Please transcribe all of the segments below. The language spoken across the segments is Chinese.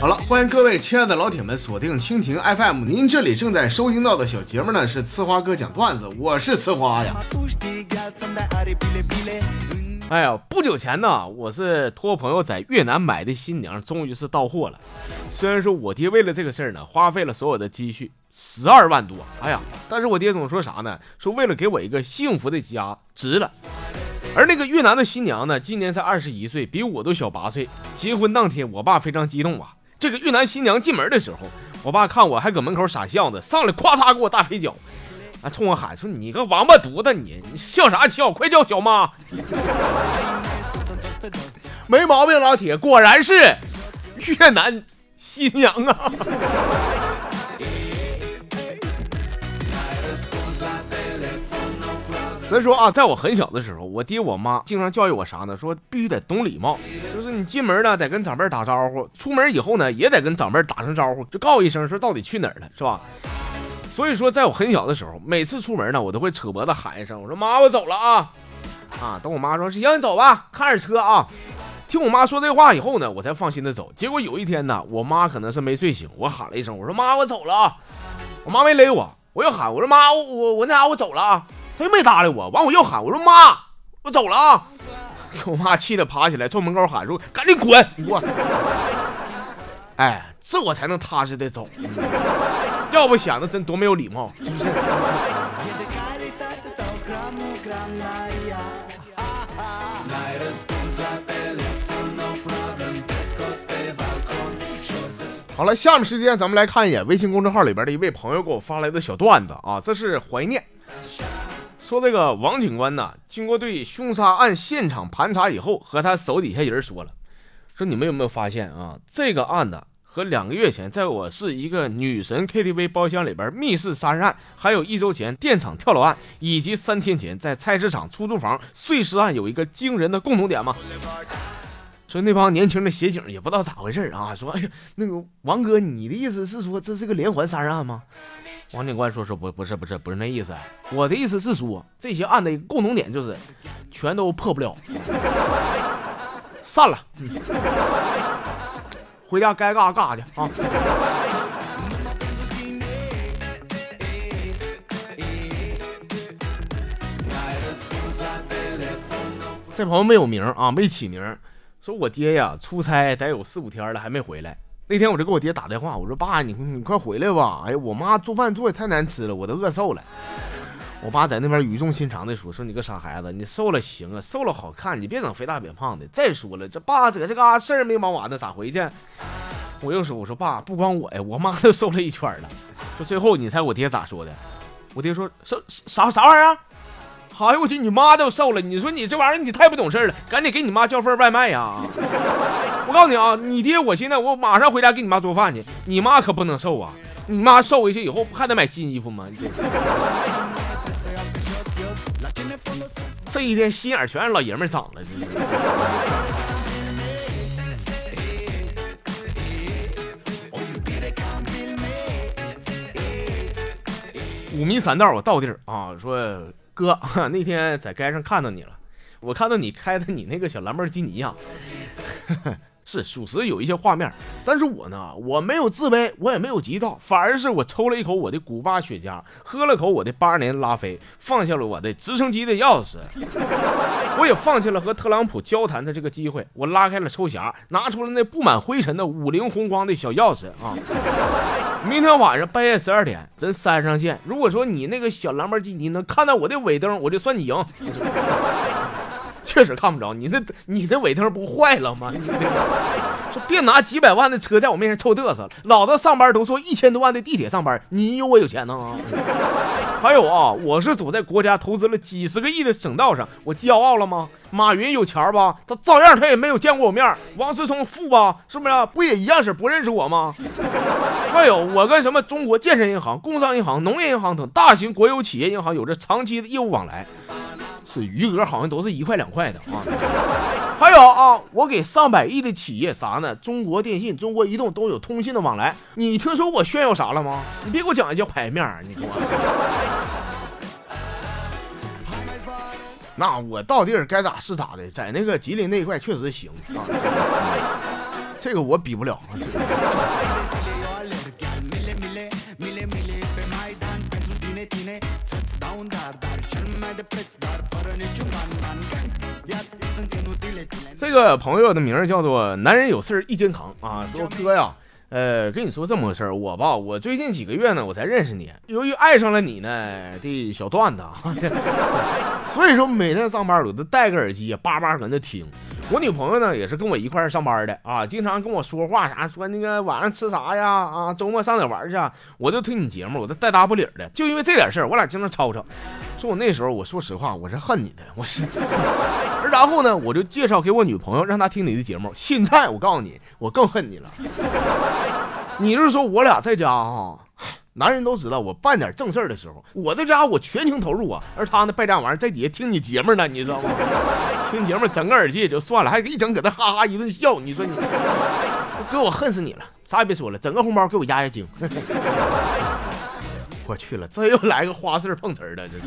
好了，欢迎各位亲爱的老铁们锁定蜻蜓 FM，您这里正在收听到的小节目呢是呲花哥讲段子，我是呲花呀。哎呀，不久前呢，我是托朋友在越南买的新娘，终于是到货了。虽然说我爹为了这个事儿呢，花费了所有的积蓄十二万多，哎呀，但是我爹总说啥呢？说为了给我一个幸福的家，值了。而那个越南的新娘呢，今年才二十一岁，比我都小八岁。结婚当天，我爸非常激动啊。这个越南新娘进门的时候，我爸看我还搁门口傻笑呢，上来咵嚓给我大飞脚。啊！冲我喊说：“你个王八犊子，你你笑啥笑？快叫小妈！”没毛病，老铁，果然是越南新娘啊！咱说啊，在我很小的时候，我爹我妈经常教育我啥呢？说必须得懂礼貌，就是你进门呢得跟长辈打招呼，出门以后呢也得跟长辈打声招呼，就告一声说到底去哪儿了，是吧？所以说，在我很小的时候，每次出门呢，我都会扯脖子喊一声：“我说妈，我走了啊！”啊，等我妈说：“行，你走吧，看着车啊。”听我妈说这话以后呢，我才放心的走。结果有一天呢，我妈可能是没睡醒，我喊了一声：“我说妈，我走了啊！”我妈没勒我，我又喊：“我说妈，我我我那啥，我走了啊！”她又没搭理我。完，我又喊：“我说妈，我走了啊！”给我妈气得爬起来，冲门口喊说：“赶紧滚！”我，哎，这我才能踏实的走。要不显得真多没有礼貌，好了，下面时间咱们来看一眼微信公众号里边的一位朋友给我发来的小段子啊，这是怀念，说这个王警官呢，经过对凶杀案现场盘查以后，和他手底下人说了，说你们有没有发现啊，这个案子。和两个月前，在我市一个女神 KTV 包厢里边密室杀人案，还有一周前电厂跳楼案，以及三天前在菜市场出租房碎尸案，有一个惊人的共同点吗？说那帮年轻的协警也不知道咋回事啊，说哎呀，那个王哥，你的意思是说这是个连环杀人案吗？王警官说说不不是不是不是那意思，我的意思是说这些案的共同点就是全都破不了，散了。回家该干啥干啥去啊！这朋友没有名啊，没起名，说我爹呀出差得有四五天了还没回来。那天我就给我爹打电话，我说爸，你你快回来吧！哎呀，我妈做饭做的太难吃了，我都饿瘦了。我爸在那边语重心长的说：“说你个傻孩子，你瘦了行啊，瘦了好看，你别整肥大扁胖的。再说了，这爸在这嘎事儿没忙完呢，咋回去？”我又说：“我说爸，不光我呀，我妈都瘦了一圈了。”说最后，你猜我爹咋说的？我爹说：“瘦啥啥玩意儿？哎呦我去，你妈都瘦了！你说你这玩意儿你太不懂事了，赶紧给你妈叫份外卖呀！我告诉你啊，你爹我现在我马上回家给你妈做饭去，你妈可不能瘦啊！你妈瘦回去以后不还得买新衣服吗？这。”这一天心眼全让老爷们长了。五迷三道，我到地儿啊，说哥，那天在街上看到你了，我看到你开的你那个小兰博基尼呀。是属实有一些画面，但是我呢，我没有自卑，我也没有急躁，反而是我抽了一口我的古巴雪茄，喝了口我的八年拉菲，放下了我的直升机的钥匙，我也放弃了和特朗普交谈的这个机会，我拉开了抽匣，拿出了那布满灰尘的五菱宏光的小钥匙啊！明天晚上半夜十二点，咱山上见。如果说你那个小兰博基尼能看到我的尾灯，我就算你赢。确实看不着你那，你那尾灯不坏了吗？说 别拿几百万的车在我面前臭嘚瑟了。老子上班都坐一千多万的地铁上班，你有我有钱呢啊！还有啊，我是走在国家投资了几十个亿的省道上，我骄傲了吗？马云有钱吧？他照样他也没有见过我面。王思聪富吧？是不是？不也一样是不认识我吗？还有我跟什么中国建设银行、工商银行、农业银行等大型国有企业银行有着长期的业务往来。是余额好像都是一块两块的啊，还有啊，我给上百亿的企业啥呢？中国电信、中国移动都有通信的往来。你听说我炫耀啥了吗？你别给我讲一些牌面儿，你给我。那我到地儿该咋是咋的，在那个吉林那一块确实行啊，这个我比不了。这个朋友的名叫做男人有事一肩扛啊，说哥呀。呃，跟你说这么个事儿，我吧，我最近几个月呢，我才认识你。由于爱上了你呢的小段子，所以说每天上班我都戴个耳机，叭叭搁那听。我女朋友呢也是跟我一块上班的啊，经常跟我说话啥，说那个晚上吃啥呀？啊，周末上哪玩去？我就听你节目，我都带搭不理的。就因为这点事儿，我俩经常吵吵。说我那时候，我说实话，我是恨你的，我是。而然后呢，我就介绍给我女朋友，让她听你的节目。现在我告诉你，我更恨你了。你是说我俩在家哈？男人都知道，我办点正事儿的时候，我在家我全情投入啊。而他呢，败家玩意儿在底下听你节目呢，你知道吗？听节目整个耳机也就算了，还一整搁那哈哈一顿笑。你说你，哥我恨死你了！啥也别说了，整个红包给我压压惊。我去了，这又来个花式碰瓷儿的，这是。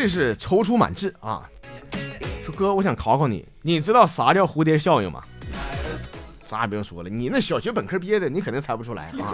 这是踌躇满志啊！说哥，我想考考你，你知道啥叫蝴蝶效应吗？啥也不用说了，你那小学本科毕业的，你肯定猜不出来啊，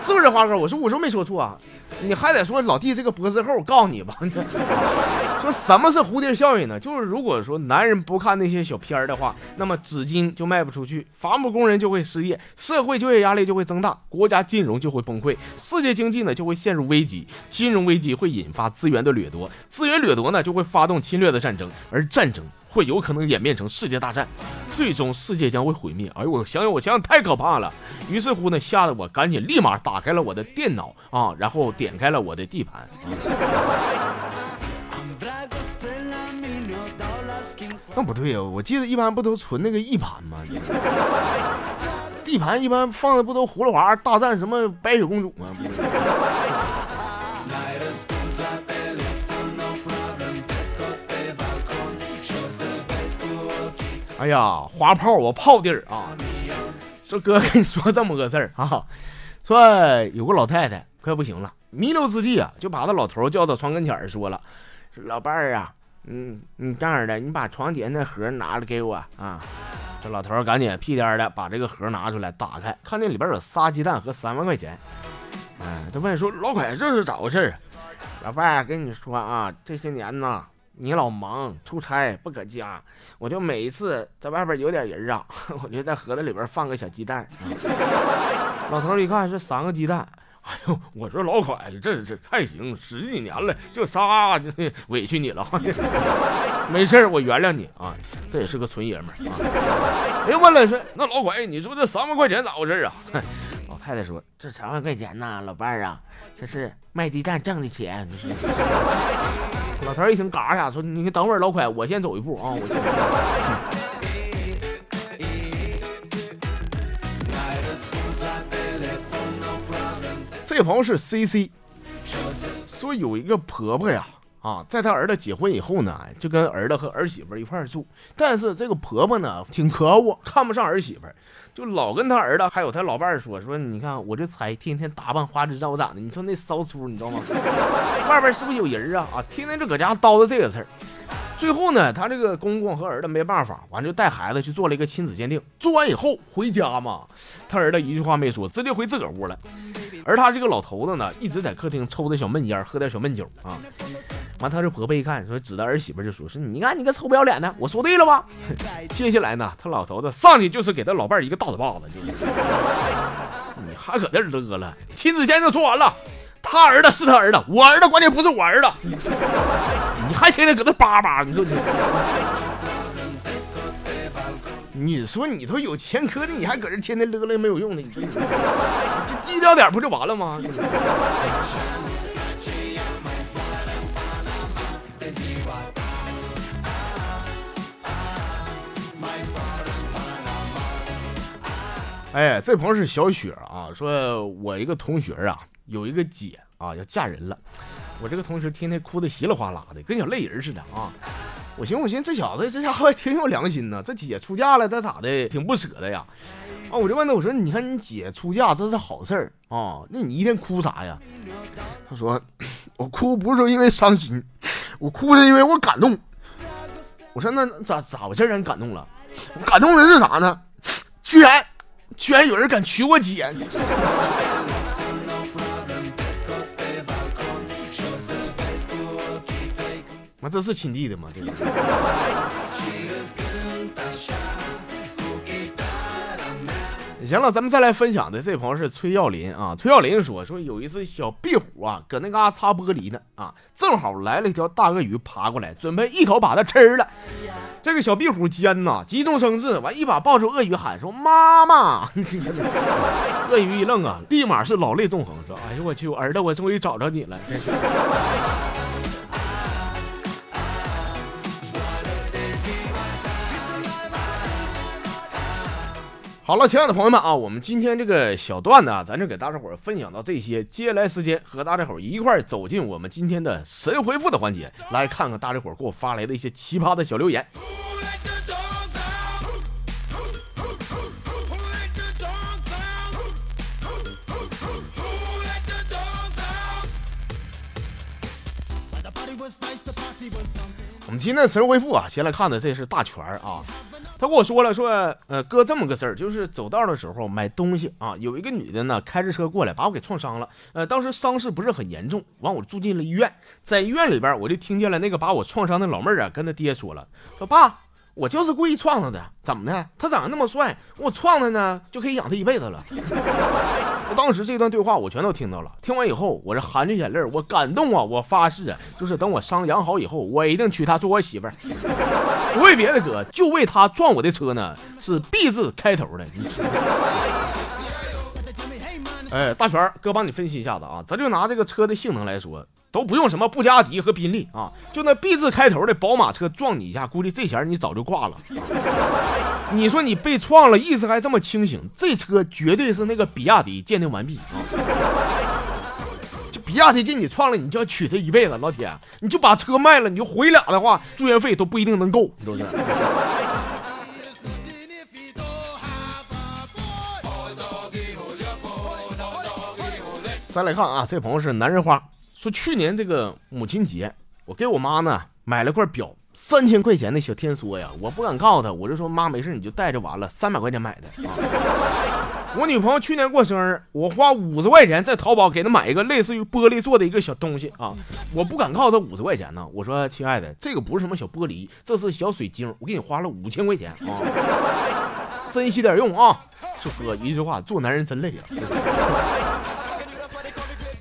是不是花哥？我说我说没说错啊，你还得说老弟这个博士后，我告诉你吧，说什么是蝴蝶效应呢？就是如果说男人不看那些小片儿的话，那么纸巾就卖不出去，伐木工人就会失业，社会就业压力就会增大，国家金融就会崩溃，世界经济呢就会陷入危机，金融危机会引发资源的掠夺，资源掠夺呢就会发动侵略的战争，而战争。会有可能演变成世界大战，最终世界将会毁灭。哎呦，我想想，我想想，太可怕了。于是乎呢，吓得我赶紧立马打开了我的电脑啊，然后点开了我的地盘。那不对呀，我记得一般不都存那个 E 盘吗？地盘一般放的不都葫芦娃大战什么白雪公主吗？哎呀，花炮我炮地儿啊！说哥跟你说这么个事儿啊，说有个老太太快不行了，弥留之际啊，就把那老头叫到床跟前儿说了：“老伴儿啊，嗯，你这样的，你把床底下那盒拿来给我啊。”这老头赶紧屁颠的把这个盒拿出来，打开，看见里边有仨鸡蛋和三万块钱。哎，他问说：“老快，这是咋回事？”老伴儿跟你说啊，这些年呢。你老忙出差不搁家，我就每一次在外边有点人啊，我就在盒子里边放个小鸡蛋。老头一看是三个鸡蛋，哎呦，我说老款，这这还行，十几年了，就仨就委屈你了。没事我原谅你啊，这也是个纯爷们儿。哎，问了说，那老快，你说这三万块钱咋回事啊？老太太说，这三万块钱呢，老伴儿啊，这是卖鸡蛋挣的钱。老头一听，嘎一下说：“你等会儿，老快，我先走一步啊！” 这朋友是 C C，说有一个婆婆呀，啊，在他儿子结婚以后呢，就跟儿子和儿媳妇一块住，但是这个婆婆呢，挺可恶，看不上儿媳妇。就老跟他儿子还有他老伴儿说说，你看我这才天天打扮花枝招展的，你说那骚粗，你知道吗？外边是不是有人啊？啊，天天就搁家叨叨这个事儿。最后呢，他这个公公和儿子没办法，完就带孩子去做了一个亲子鉴定。做完以后回家嘛，他儿子一句话没说，直接回自个儿屋了。而他这个老头子呢，一直在客厅抽着小闷烟，喝点小闷酒啊。完，他这婆婆一看，说指着儿媳妇就说：“是你看你个臭不要脸的，我说对了吧？” 接下来呢，他老头子上去就是给他老伴儿一个大嘴巴子，就你还搁这乐了？亲子鉴定说完了，他儿子是他儿子，我儿子关键不是我儿子，你还天天搁那叭叭，你说你。你说你都有前科的，你还搁这天天乐乐没有用的，你说你这低调点不就完了吗？哎，这朋友是小雪啊，说我一个同学啊，有一个姐啊要嫁人了，我这个同学天天哭的稀里哗啦的，跟小泪人似的啊。我寻思，我寻思这小子这家伙还挺有良心呢，这姐出嫁了，他咋的，挺不舍得呀？啊，我就问他，我说，你看你姐出嫁，这是好事儿啊，那你一天哭啥呀？他说，我哭不是说因为伤心，我哭是因为我感动。我说，那咋咋回事让你感动了？感动的是啥呢？居然，居然有人敢娶我姐！妈，这是亲弟的吗？这个。行了，咱们再来分享的这朋友是崔耀林啊。崔耀林说说有一只小壁虎啊，搁那嘎擦玻璃呢啊，正好来了一条大鳄鱼爬过来，准备一口把它吃了。这个小壁虎尖呐，急中生智，完一把抱住鳄鱼喊说：“妈妈！” 鳄鱼一愣啊，立马是老泪纵横，说：“哎呦我去，儿子，我终于找着你了，真是。”好了，亲爱的朋友们啊，我们今天这个小段子啊，咱就给大家伙分享到这些。接下来时间和大家伙一块走进我们今天的神回复的环节，来看看大家伙给我发来的一些奇葩的小留言。我们今天的神回复啊，先来看的这是大全啊。他跟我说了，说，呃，哥，这么个事儿，就是走道的时候买东西啊，有一个女的呢，开着车过来，把我给撞伤了。呃，当时伤势不是很严重，完我住进了医院，在医院里边，我就听见了那个把我撞伤的老妹儿啊，跟他爹说了，说爸。我就是故意撞他的，怎么的？他长得那么帅，我撞他呢，就可以养他一辈子了。当时这段对话我全都听到了，听完以后，我这含着眼泪，我感动啊！我发誓啊，就是等我伤养好以后，我一定娶她做我媳妇儿。不为别的，哥，就为她撞我的车呢，是 B 字开头的。哎，大全哥帮你分析一下子啊，咱就拿这个车的性能来说。都不用什么布加迪和宾利啊，就那 B 字开头的宝马车撞你一下，估计这钱你早就挂了。你说你被撞了，意识还这么清醒，这车绝对是那个比亚迪鉴定完毕啊！这比亚迪给你撞了，你就要娶她一辈子，老铁，你就把车卖了，你就回俩的话，住院费都不一定能够，是不是？再来看啊，这朋友是男人花。说去年这个母亲节，我给我妈呢买了块表，三千块钱的小天梭呀，我不敢告诉她，我就说妈没事，你就带着完了，三百块钱买的。我女朋友去年过生日，我花五十块钱在淘宝给她买一个类似于玻璃做的一个小东西啊，我不敢告诉她五十块钱呢，我说亲爱的，这个不是什么小玻璃，这是小水晶，我给你花了五千块钱啊，珍惜点用啊。说哥一句话，做男人真累啊。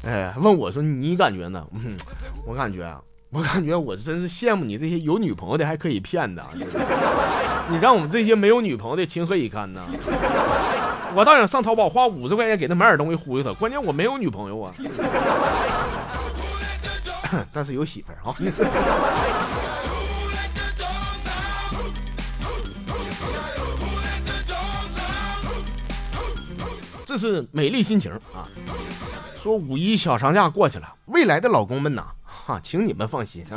哎，问我说你感觉呢？嗯，我感觉啊，我感觉我真是羡慕你这些有女朋友的还可以骗的，你让我们这些没有女朋友的情何以堪呢？我倒想上淘宝花五十块钱给他买点东西忽悠他，关键我没有女朋友啊，但是有媳妇儿啊。这是美丽心情啊。说五一小长假过去了，未来的老公们呐，哈，请你们放心啊。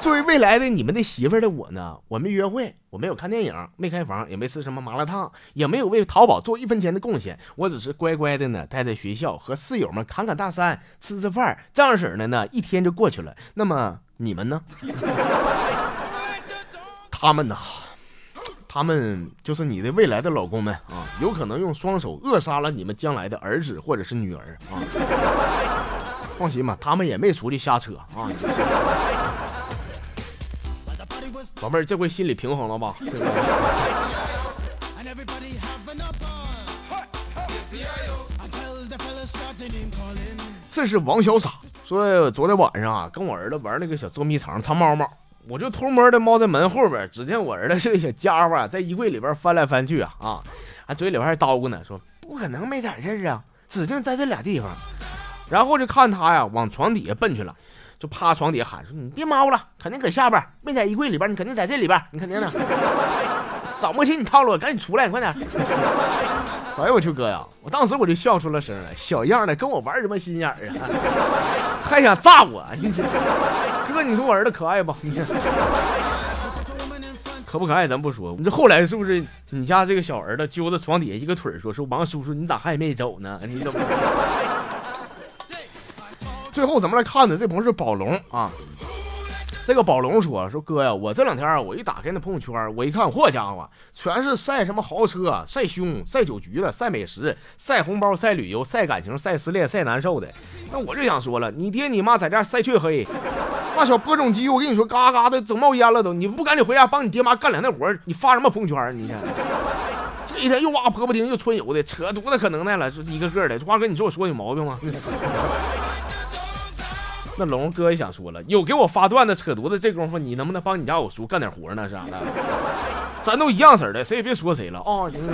作为未来的你们的媳妇儿的我呢，我没约会，我没有看电影，没开房，也没吃什么麻辣烫，也没有为淘宝做一分钱的贡献，我只是乖乖的呢，待在学校和室友们侃侃大山，吃吃饭，这样式的呢，一天就过去了。那么你们呢？他们呢？他们就是你的未来的老公们啊，有可能用双手扼杀了你们将来的儿子或者是女儿啊！放心吧，他们也没出去瞎扯啊！宝贝儿，这回心里平衡了吧？这是王小傻说，昨天晚上啊，跟我儿子玩那个小捉迷藏，藏猫猫。我就偷摸的猫在门后边，只见我儿子这个小家伙啊在衣柜里边翻来翻去啊啊，还嘴里边还叨咕呢，说不可能没点事儿啊，指定在这俩地方。然后就看他呀往床底下奔去了，就趴床底下喊说：“你别猫了，肯定搁下边，没在衣柜里边，你肯定在这里边，你肯定的。找不起你套路，赶紧出来，你快点！” 哎呦我去哥呀！我当时我就笑出了声来，小样的跟我玩什么心眼儿啊？还想炸我？你这。你说我儿子可爱不？可不可爱咱不说，你这后来是不是你家这个小儿子揪着床底下一个腿说说王叔叔你咋还没走呢？你怎么？最后咱们来看的这朋友是宝龙啊。这个宝龙说：“说哥呀，我这两天啊，我一打开那朋友圈，我一看，嚯家伙，全是晒什么豪车、晒胸、晒酒局的、晒美食、晒红包、晒旅游、晒感情、晒失恋、晒难受的。那我就想说了，你爹你妈在这晒黢黑，那小播种机，我跟你说，嘎嘎的整冒烟了都。你不赶紧回家帮你爹妈干两天活，你发什么朋友圈？你看这一天又挖婆婆丁又春游的，扯犊子可能耐了，这一个个的。花哥，你说我说有毛病吗？” 那龙哥也想说了，有给我发段子扯犊子，这功夫你能不能帮你家我叔干点活呢？是啥的？咱都一样式的，谁也别说谁了啊！行行。